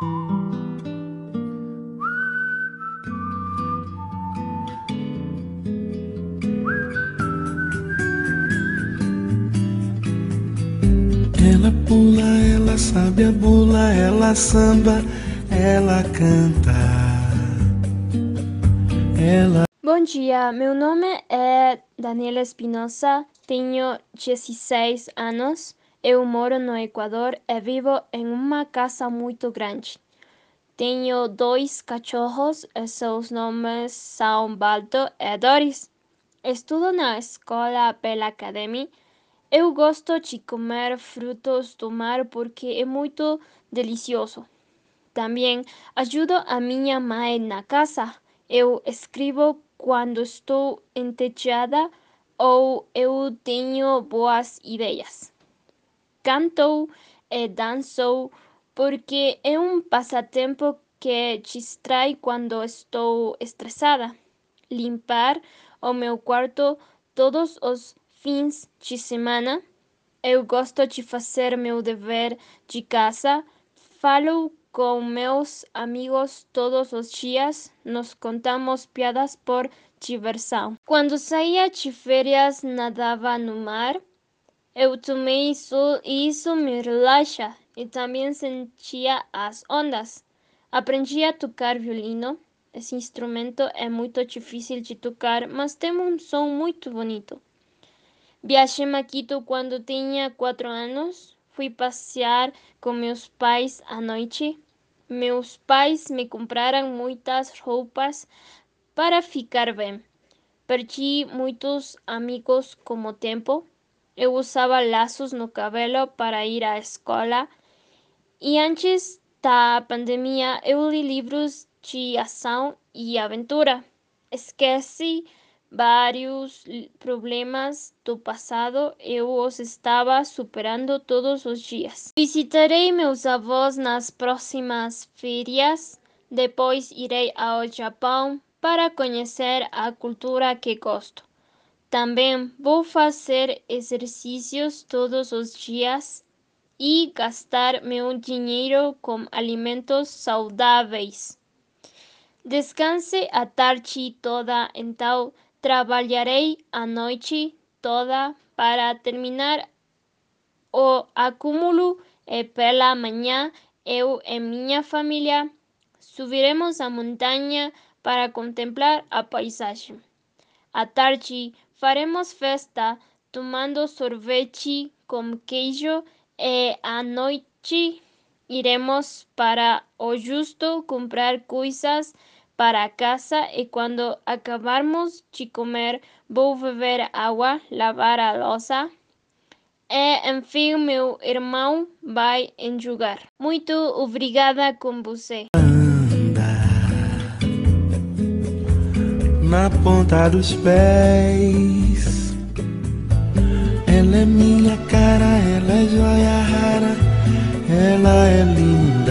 Ela pula, ela sabe a bula, ela samba, ela canta. Ela Bom dia, meu nome é Daniela Espinosa, tenho 16 anos, eu moro no Equador e vivo em uma casa muito grande. Tenho dois cachorros e seus nomes são Balto e Doris. Estudo na escola Bela Academy. Eu gosto de comer frutos do mar porque é muito delicioso. Também ajudo a minha mãe na casa. Eu escrevo quando estou entediada ou eu tenho boas ideias. Canto e danço porque é um passatempo que distrai quando estou estressada. Limpar o meu quarto todos os fins de semana. Eu gosto de fazer meu dever de casa. Falo com meus amigos todos os dias. Nos contamos piadas por diversão. Quando saía de férias, nadava no mar. Eu tomei sol e isso me relaxa e também sentia as ondas. Aprendi a tocar violino. Esse instrumento é muito difícil de tocar, mas tem um som muito bonito. Viajei a Quito quando tinha quatro anos. Fui passear com meus pais à noite. Meus pais me compraram muitas roupas para ficar bem. Perdi muitos amigos com o tempo. Eu usava laços no cabelo para ir à escola. E antes da pandemia, eu li livros de ação e aventura. Esqueci vários problemas do passado, eu os estava superando todos os dias. Visitarei meus avós nas próximas férias, depois irei ao Japão para conhecer a cultura que gosto. Também vou fazer exercícios todos os dias e gastar meu dinheiro com alimentos saudáveis. Descanse a tarde toda, então trabalharei a noite toda para terminar o acúmulo e pela manhã eu e minha família subiremos a montanha para contemplar a paisagem. À tarde faremos festa tomando sorvete com queijo e à noite iremos para o justo comprar coisas para casa e quando acabarmos de comer vou beber água, lavar a louça e enfim meu irmão vai enxugar. Muito obrigada com você. Na ponta dos pés. Ela é minha cara, ela é joia rara, ela é linda.